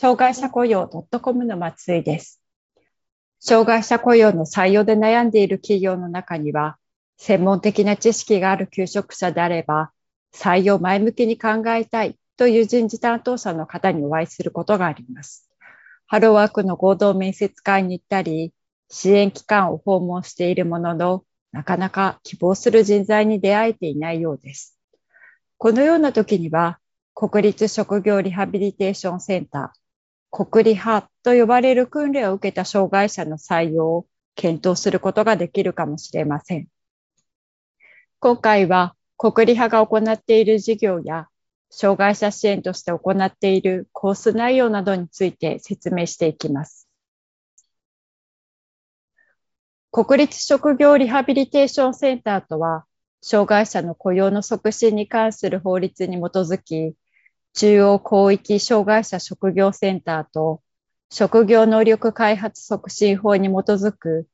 障害者雇用 .com の松井です。障害者雇用の採用で悩んでいる企業の中には、専門的な知識がある求職者であれば、採用前向きに考えたいという人事担当者の方にお会いすることがあります。ハローワークの合同面接会に行ったり、支援機関を訪問しているものの、なかなか希望する人材に出会えていないようです。このような時には、国立職業リハビリテーションセンター、国理派と呼ばれる訓練を受けた障害者の採用を検討することができるかもしれません。今回は国理派が行っている事業や障害者支援として行っているコース内容などについて説明していきます。国立職業リハビリテーションセンターとは、障害者の雇用の促進に関する法律に基づき、中央広域障害者職業センターと職業能力開発促進法に基づく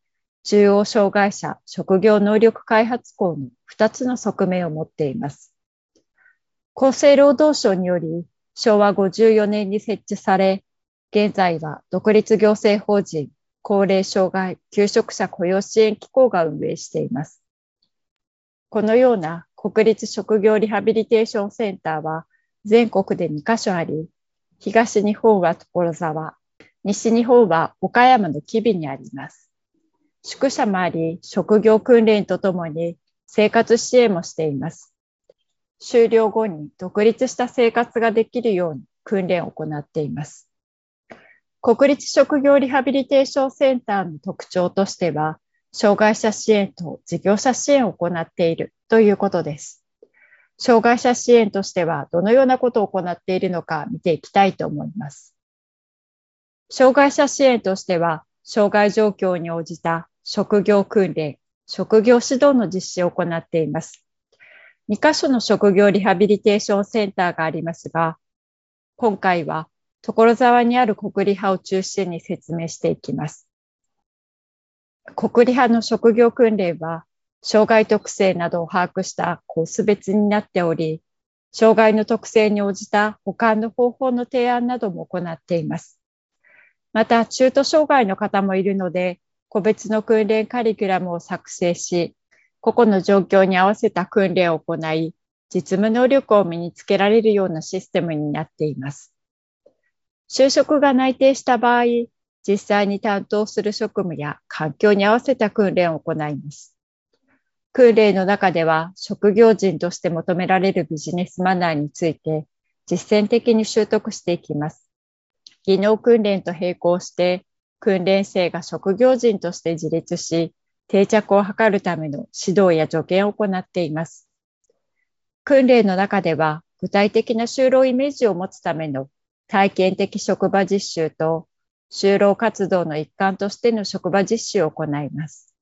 中央障害者職業能力開発校の2つの側面を持っています。厚生労働省により昭和54年に設置され、現在は独立行政法人高齢障害求職者雇用支援機構が運営しています。このような国立職業リハビリテーションセンターは全国で2カ所あり、東日本は所沢、西日本は岡山の吉備にあります。宿舎もあり、職業訓練とともに生活支援もしています。終了後に独立した生活ができるように訓練を行っています。国立職業リハビリテーションセンターの特徴としては、障害者支援と事業者支援を行っているということです。障害者支援としてはどのようなことを行っているのか見ていきたいと思います。障害者支援としては、障害状況に応じた職業訓練、職業指導の実施を行っています。2カ所の職業リハビリテーションセンターがありますが、今回は所沢にある国理派を中心に説明していきます。国理派の職業訓練は、障害特性などを把握したコース別になっており、障害の特性に応じた保管の方法の提案なども行っています。また、中途障害の方もいるので、個別の訓練カリキュラムを作成し、個々の状況に合わせた訓練を行い、実務能力を身につけられるようなシステムになっています。就職が内定した場合、実際に担当する職務や環境に合わせた訓練を行います。訓練の中では職業人として求められるビジネスマナーについて実践的に習得していきます。技能訓練と並行して訓練生が職業人として自立し定着を図るための指導や助言を行っています。訓練の中では具体的な就労イメージを持つための体験的職場実習と就労活動の一環としての職場実習を行います。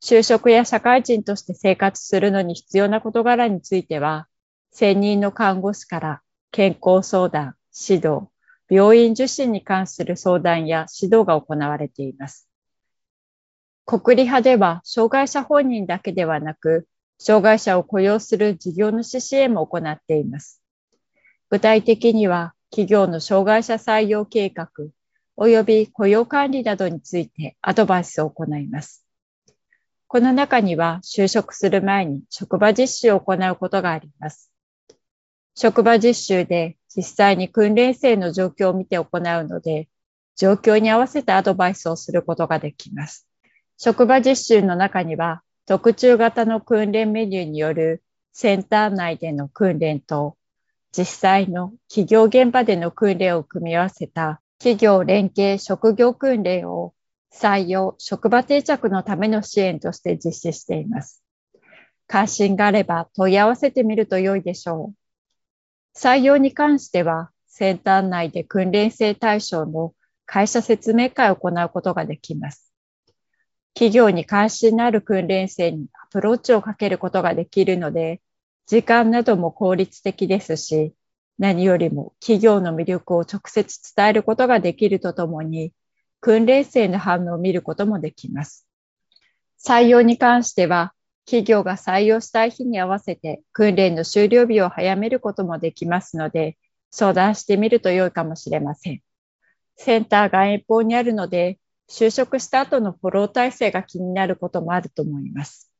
就職や社会人として生活するのに必要な事柄については、専任の看護師から健康相談、指導、病院受診に関する相談や指導が行われています。国理派では、障害者本人だけではなく、障害者を雇用する事業主支援も行っています。具体的には、企業の障害者採用計画、及び雇用管理などについてアドバイスを行います。この中には就職する前に職場実習を行うことがあります。職場実習で実際に訓練生の状況を見て行うので、状況に合わせたアドバイスをすることができます。職場実習の中には、特注型の訓練メニューによるセンター内での訓練と、実際の企業現場での訓練を組み合わせた企業連携職業訓練を採用、職場定着のための支援として実施しています。関心があれば問い合わせてみると良いでしょう。採用に関しては、センター内で訓練生対象の会社説明会を行うことができます。企業に関心のある訓練生にアプローチをかけることができるので、時間なども効率的ですし、何よりも企業の魅力を直接伝えることができるとともに、訓練生の反応を見ることもできます。採用に関しては、企業が採用したい日に合わせて訓練の終了日を早めることもできますので、相談してみると良いかもしれません。センターが遠方にあるので、就職した後のフォロー体制が気になることもあると思います。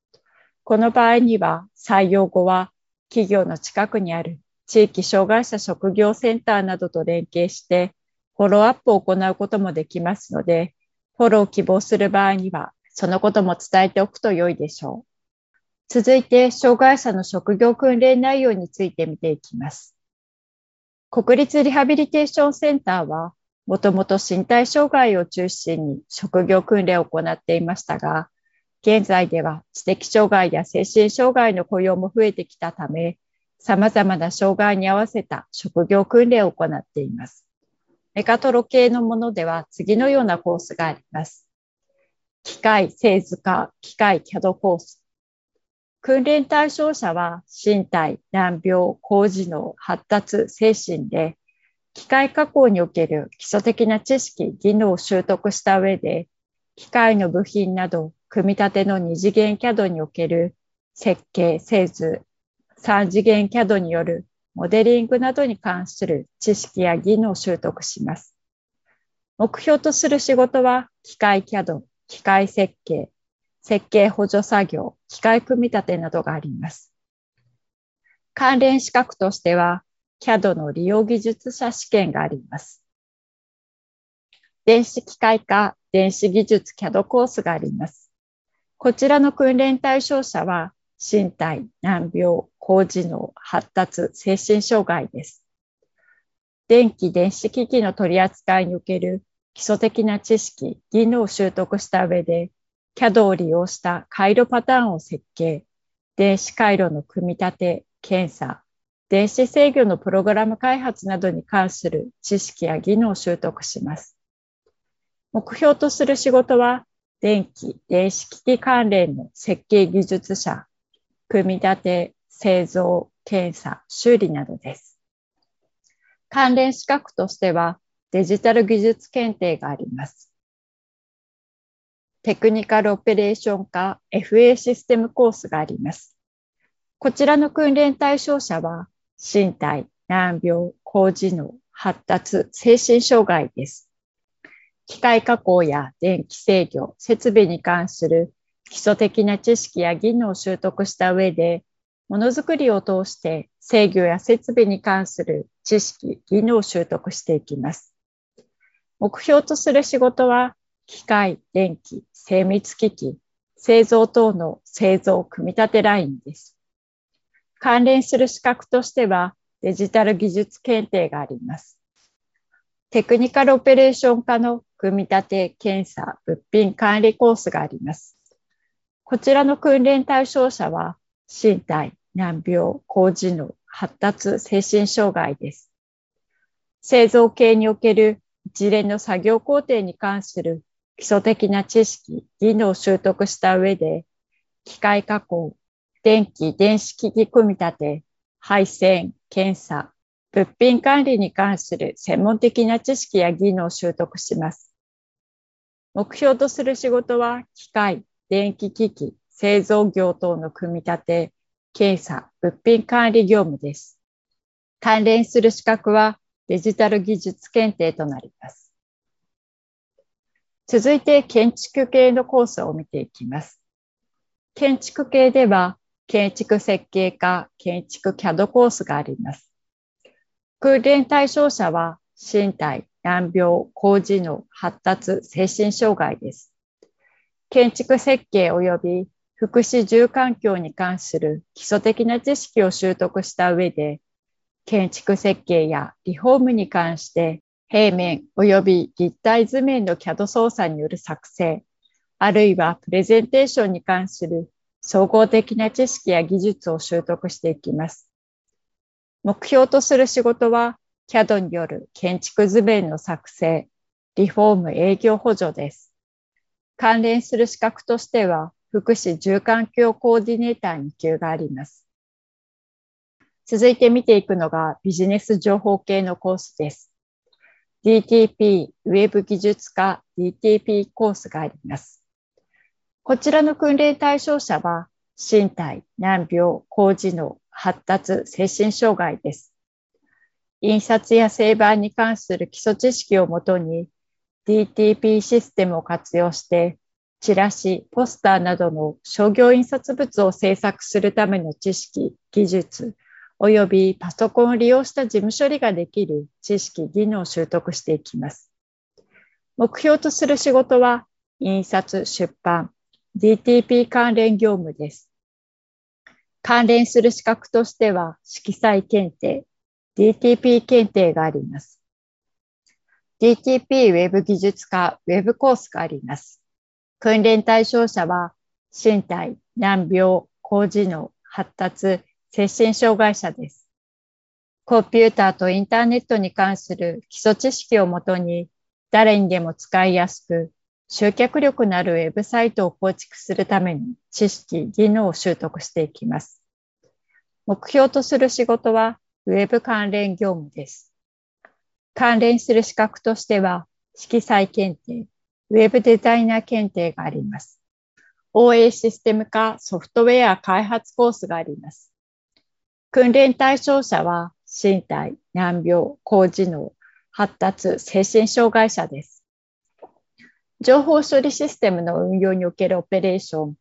この場合には、採用後は企業の近くにある地域障害者職業センターなどと連携して、フォローアップを行うこともできますので、フォローを希望する場合には、そのことも伝えておくと良いでしょう。続いて、障害者の職業訓練内容について見ていきます。国立リハビリテーションセンターは、もともと身体障害を中心に職業訓練を行っていましたが、現在では知的障害や精神障害の雇用も増えてきたため、様々な障害に合わせた職業訓練を行っています。メカトロ系のものでは次のようなコースがあります。機械製図化、機械 CAD コース。訓練対象者は身体、難病、高次能、発達、精神で機械加工における基礎的な知識、技能を習得した上で、機械の部品など、組み立ての二次元 CAD における設計、製図、三次元 CAD によるモデリングなどに関する知識や技能を習得します。目標とする仕事は、機械 CAD、機械設計、設計補助作業、機械組み立てなどがあります。関連資格としては、CAD の利用技術者試験があります。電子機械化、電子技術 CAD コースがあります。こちらの訓練対象者は、身体、難病、高次能、発達、精神障害です。電気、電子機器の取り扱いにおける基礎的な知識、技能を習得した上で、CAD を利用した回路パターンを設計、電子回路の組み立て、検査、電子制御のプログラム開発などに関する知識や技能を習得します。目標とする仕事は、電気、電子機器関連の設計技術者、組み立て、製造、検査、修理などです。関連資格としては、デジタル技術検定があります。テクニカルオペレーション科 FA システムコースがあります。こちらの訓練対象者は、身体、難病、高次能、発達、精神障害です。機械加工や電気制御、設備に関する基礎的な知識や技能を習得した上で、ものづくりを通して制御や設備に関する知識、技能を習得していきます。目標とする仕事は、機械、電気、精密機器、製造等の製造組み立てラインです。関連する資格としてはデジタル技術検定があります。テクニカルオペレーション科の組み立て、検査、物品管理コースがあります。こちらの訓練対象者は身体、難病、高次能、発達、精神障害です。製造系における一連の作業工程に関する基礎的な知識、技能を習得した上で、機械加工、電気、電子機器組み立て、配線、検査、物品管理に関する専門的な知識や技能を習得します。目標とする仕事は、機械、電気機器、製造業等の組み立て、検査、物品管理業務です。関連する資格はデジタル技術検定となります。続いて建築系のコースを見ていきます。建築系では建築設計科、建築 CAD コースがあります。訓練対象者は身体、難病、高次能、発達、精神障害です。建築設計及び福祉住環境に関する基礎的な知識を習得した上で、建築設計やリフォームに関して平面及び立体図面の CAD 操作による作成、あるいはプレゼンテーションに関する総合的な知識や技術を習得していきます。目標とする仕事は CAD による建築図面の作成、リフォーム営業補助です。関連する資格としては、福祉住環境コーディネーター2級があります。続いて見ていくのがビジネス情報系のコースです。DTP ウェブ技術科 DTP コースがあります。こちらの訓練対象者は、身体、難病、高次能、発達、精神障害です。印刷や製版に関する基礎知識をもとに、DTP システムを活用して、チラシ、ポスターなどの商業印刷物を制作するための知識、技術、及びパソコンを利用した事務処理ができる知識、技能を習得していきます。目標とする仕事は、印刷、出版、DTP 関連業務です。関連する資格としては、色彩検定、DTP 検定があります。DTP ウェブ技術科ウェブコースがあります。訓練対象者は、身体、難病、高次能、発達、精神障害者です。コンピューターとインターネットに関する基礎知識をもとに、誰にでも使いやすく、集客力のあるウェブサイトを構築するために知識、技能を習得していきます。目標とする仕事はウェブ関連業務です。関連する資格としては色彩検定、ウェブデザイナー検定があります。OA システム化ソフトウェア開発コースがあります。訓練対象者は身体、難病、高次能、発達、精神障害者です。情報処理システムの運用におけるオペレーション、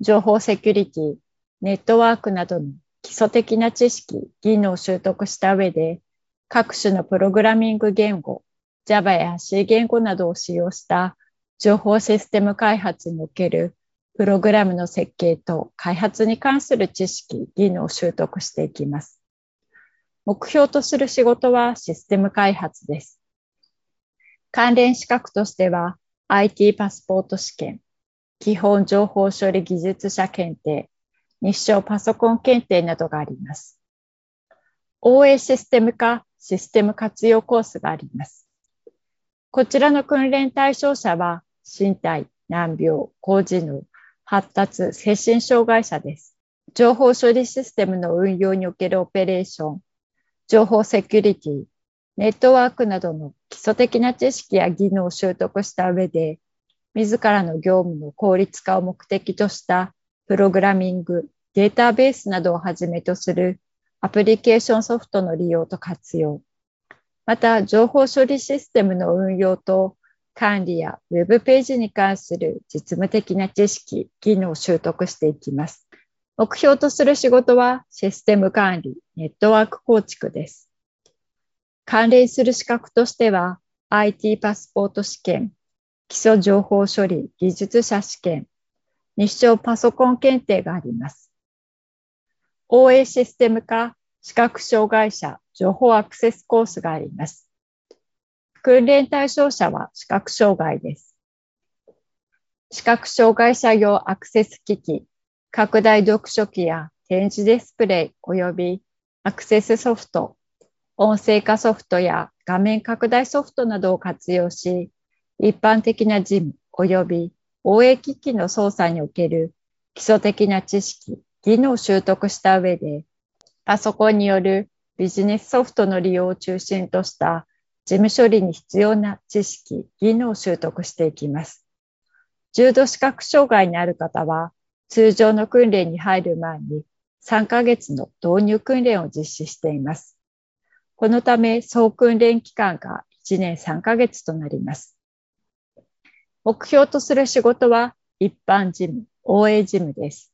情報セキュリティ、ネットワークなどの基礎的な知識、技能を習得した上で、各種のプログラミング言語、Java や C 言語などを使用した情報システム開発におけるプログラムの設計と開発に関する知識、技能を習得していきます。目標とする仕事はシステム開発です。関連資格としては、IT パスポート試験、基本情報処理技術者検定、日照パソコン検定などがあります。OA システム化システム活用コースがあります。こちらの訓練対象者は身体、難病、高次能、発達、精神障害者です。情報処理システムの運用におけるオペレーション、情報セキュリティ、ネットワークなどの基礎的な知識や技能を習得した上で、自らの業務の効率化を目的としたプログラミング、データベースなどをはじめとするアプリケーションソフトの利用と活用、また情報処理システムの運用と管理やウェブページに関する実務的な知識、技能を習得していきます。目標とする仕事はシステム管理、ネットワーク構築です。関連する資格としては、IT パスポート試験、基礎情報処理技術者試験、日照パソコン検定があります。OA システム化視覚障害者情報アクセスコースがあります。訓練対象者は視覚障害です。視覚障害者用アクセス機器、拡大読書機や展示ディスプレイ及びアクセスソフト、音声化ソフトや画面拡大ソフトなどを活用し、一般的な事務及び応援機器の操作における基礎的な知識、技能を習得した上で、パソコンによるビジネスソフトの利用を中心とした事務処理に必要な知識、技能を習得していきます。重度視覚障害にある方は、通常の訓練に入る前に3ヶ月の導入訓練を実施しています。このため、総訓練期間が1年3ヶ月となります。目標とする仕事は一般事務、OA 事務です。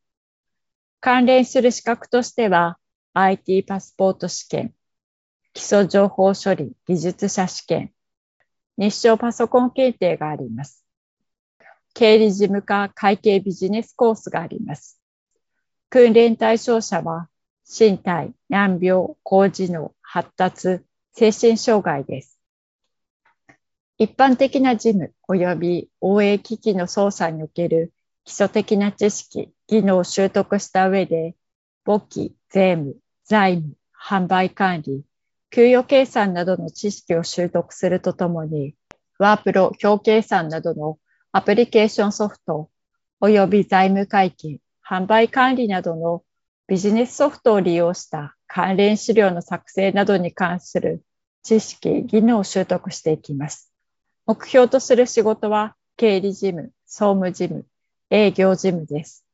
関連する資格としては、IT パスポート試験、基礎情報処理技術者試験、日照パソコン検定があります。経理事務課会計ビジネスコースがあります。訓練対象者は身体、難病、高知能、発達、精神障害です。一般的な事務及び応援機器の操作における基礎的な知識、技能を習得した上で、簿記、税務、財務、販売管理、給与計算などの知識を習得するとともに、ワープロ表計算などのアプリケーションソフト、及び財務会計、販売管理などのビジネスソフトを利用した関連資料の作成などに関する知識、技能を習得していきます。目標とする仕事は経理事務、総務事務、営業事務です。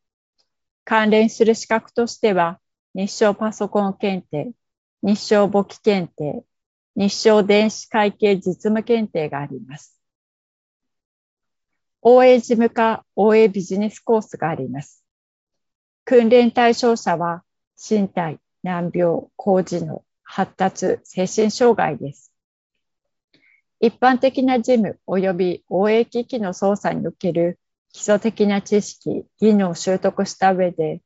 関連する資格としては、日照パソコン検定、日照簿記検定、日照電子会計実務検定があります。OA 事務課 OA ビジネスコースがあります。訓練対象者は身体、難病、高知能、発達、精神障害です。一般的な事務及び OA 機器の操作における基礎的な知識、技能を習得した上で、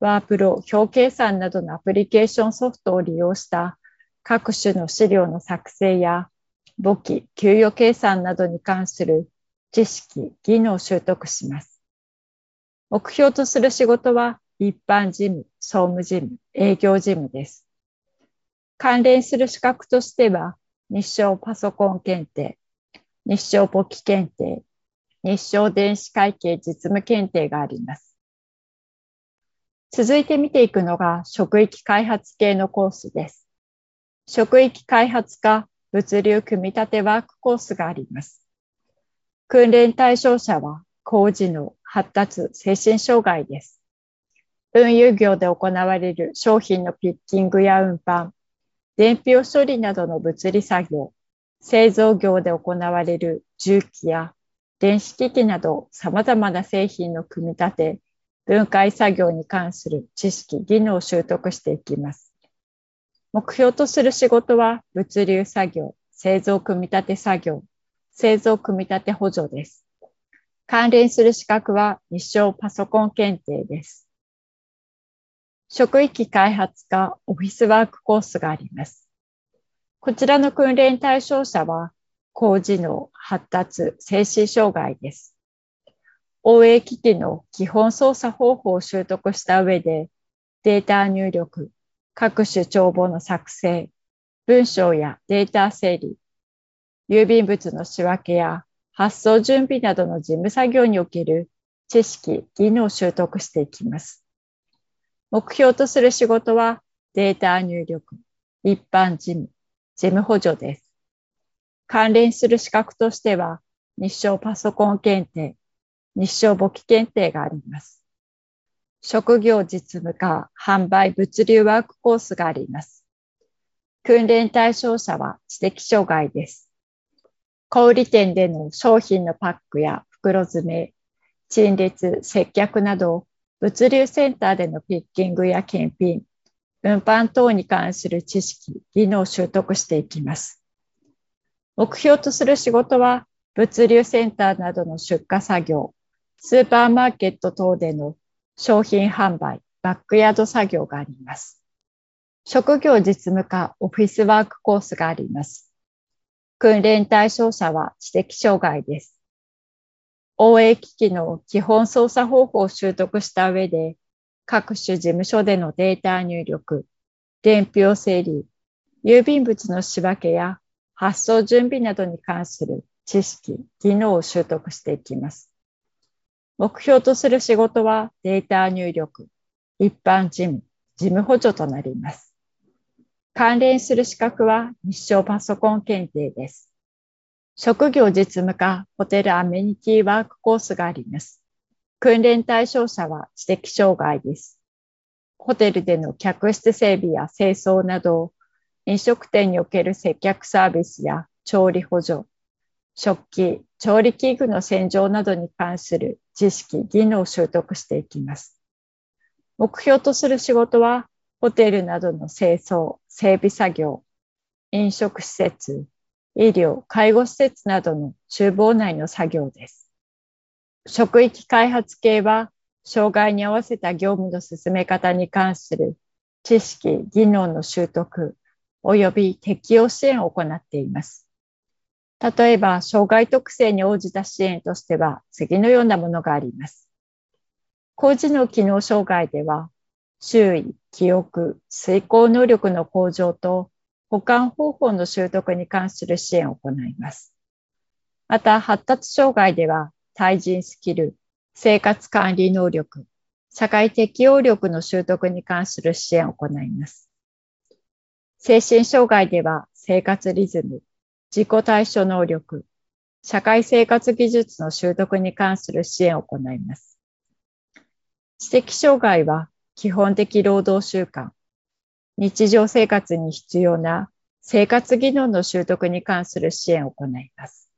ワープロ、表計算などのアプリケーションソフトを利用した各種の資料の作成や簿記、給与計算などに関する知識、技能を習得します。目標とする仕事は一般事務、総務事務、営業事務です。関連する資格としては、日照パソコン検定、日照簿記検定、日照電子会計実務検定があります。続いて見ていくのが職域開発系のコースです。職域開発科物流組み立てワークコースがあります。訓練対象者は工事の発達精神障害です。運輸業で行われる商品のピッキングや運搬、伝票処理などの物理作業、製造業で行われる重機や電子機器など様々な製品の組み立て、分解作業に関する知識、技能を習得していきます。目標とする仕事は物流作業、製造組み立て作業、製造組み立て補助です。関連する資格は日照パソコン検定です。職域開発科オフィスワークコースがあります。こちらの訓練対象者は高知能、発達、精神障害です。OA 機器の基本操作方法を習得した上で、データ入力、各種帳簿の作成、文章やデータ整理、郵便物の仕分けや発送準備などの事務作業における知識、技能を習得していきます。目標とする仕事はデータ入力、一般事務、事務補助です。関連する資格としては、日照パソコン検定、日照簿記検定があります。職業実務課販売物流ワークコースがあります。訓練対象者は知的障害です。小売店での商品のパックや袋詰め、陳列、接客など、物流センターでのピッキングや検品、運搬等に関する知識、技能を習得していきます。目標とする仕事は、物流センターなどの出荷作業、スーパーマーケット等での商品販売、バックヤード作業があります。職業実務課オフィスワークコースがあります。訓練対象者は知的障害です。OA 機器の基本操作方法を習得した上で、各種事務所でのデータ入力、伝票整理、郵便物の仕分けや発送準備などに関する知識、技能を習得していきます。目標とする仕事はデータ入力、一般事務、事務補助となります。関連する資格は日照パソコン検定です。職業実務課ホテルアメニティワークコースがあります。訓練対象者は知的障害です。ホテルでの客室整備や清掃など飲食店における接客サービスや調理補助、食器、調理器具の洗浄などに関する知識、技能を習得していきます。目標とする仕事は、ホテルなどの清掃、整備作業、飲食施設、医療、介護施設などの厨房内の作業です。職域開発系は、障害に合わせた業務の進め方に関する知識、技能の習得、及び適用支援を行っています。例えば、障害特性に応じた支援としては、次のようなものがあります。工事の機能障害では、周囲、記憶、遂行能力の向上と保管方法の習得に関する支援を行います。また、発達障害では、対人スキル、生活管理能力、社会適応力の習得に関する支援を行います。精神障害では生活リズム、自己対処能力、社会生活技術の習得に関する支援を行います。知的障害は基本的労働習慣、日常生活に必要な生活技能の習得に関する支援を行います。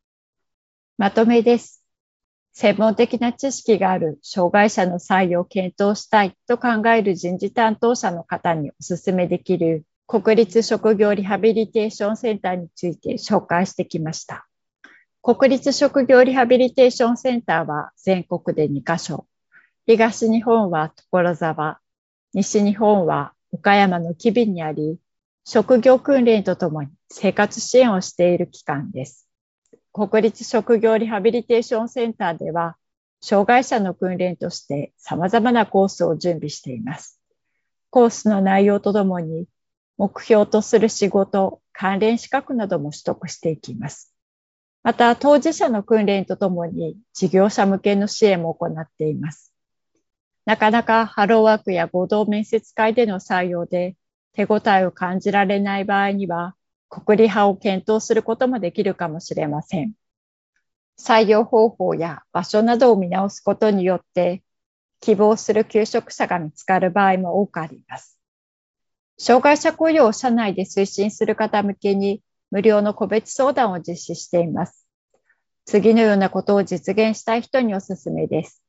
まとめです。専門的な知識がある障害者の採用を検討したいと考える人事担当者の方にお勧めできる国立職業リハビリテーションセンターについて紹介してきました。国立職業リハビリテーションセンターは全国で2カ所。東日本は所沢、西日本は岡山の吉備にあり、職業訓練とともに生活支援をしている機関です。国立職業リハビリテーションセンターでは、障害者の訓練として様々なコースを準備しています。コースの内容とともに、目標とする仕事、関連資格なども取得していきます。また、当事者の訓練とともに、事業者向けの支援も行っています。なかなかハローワークや合同面接会での採用で手応えを感じられない場合には、国理派を検討することもできるかもしれません。採用方法や場所などを見直すことによって、希望する求職者が見つかる場合も多くあります。障害者雇用を社内で推進する方向けに無料の個別相談を実施しています。次のようなことを実現したい人におすすめです。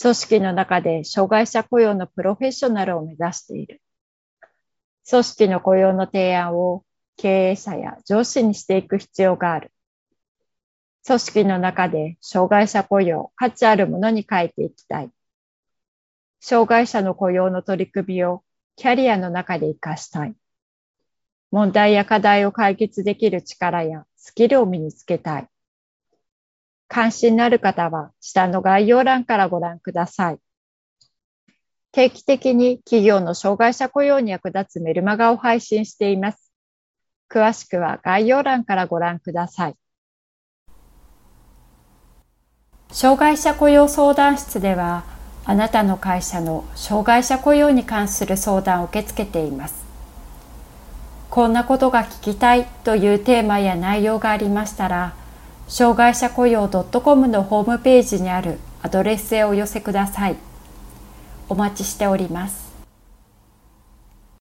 組織の中で障害者雇用のプロフェッショナルを目指している。組織の雇用の提案を経営者や上司にしていく必要がある。組織の中で障害者雇用、価値あるものに変えていきたい。障害者の雇用の取り組みをキャリアの中で活かしたい。問題や課題を解決できる力やスキルを身につけたい。関心のある方は下の概要欄からご覧ください。定期的に企業の障害者雇用に役立つメルマガを配信しています。詳しくは概要欄からご覧ください。障害者雇用相談室では、あなたの会社の障害者雇用に関する相談を受け付けています。こんなことが聞きたいというテーマや内容がありましたら、障害者雇用 .com のホームページにあるアドレスへお寄せください。お待ちしております。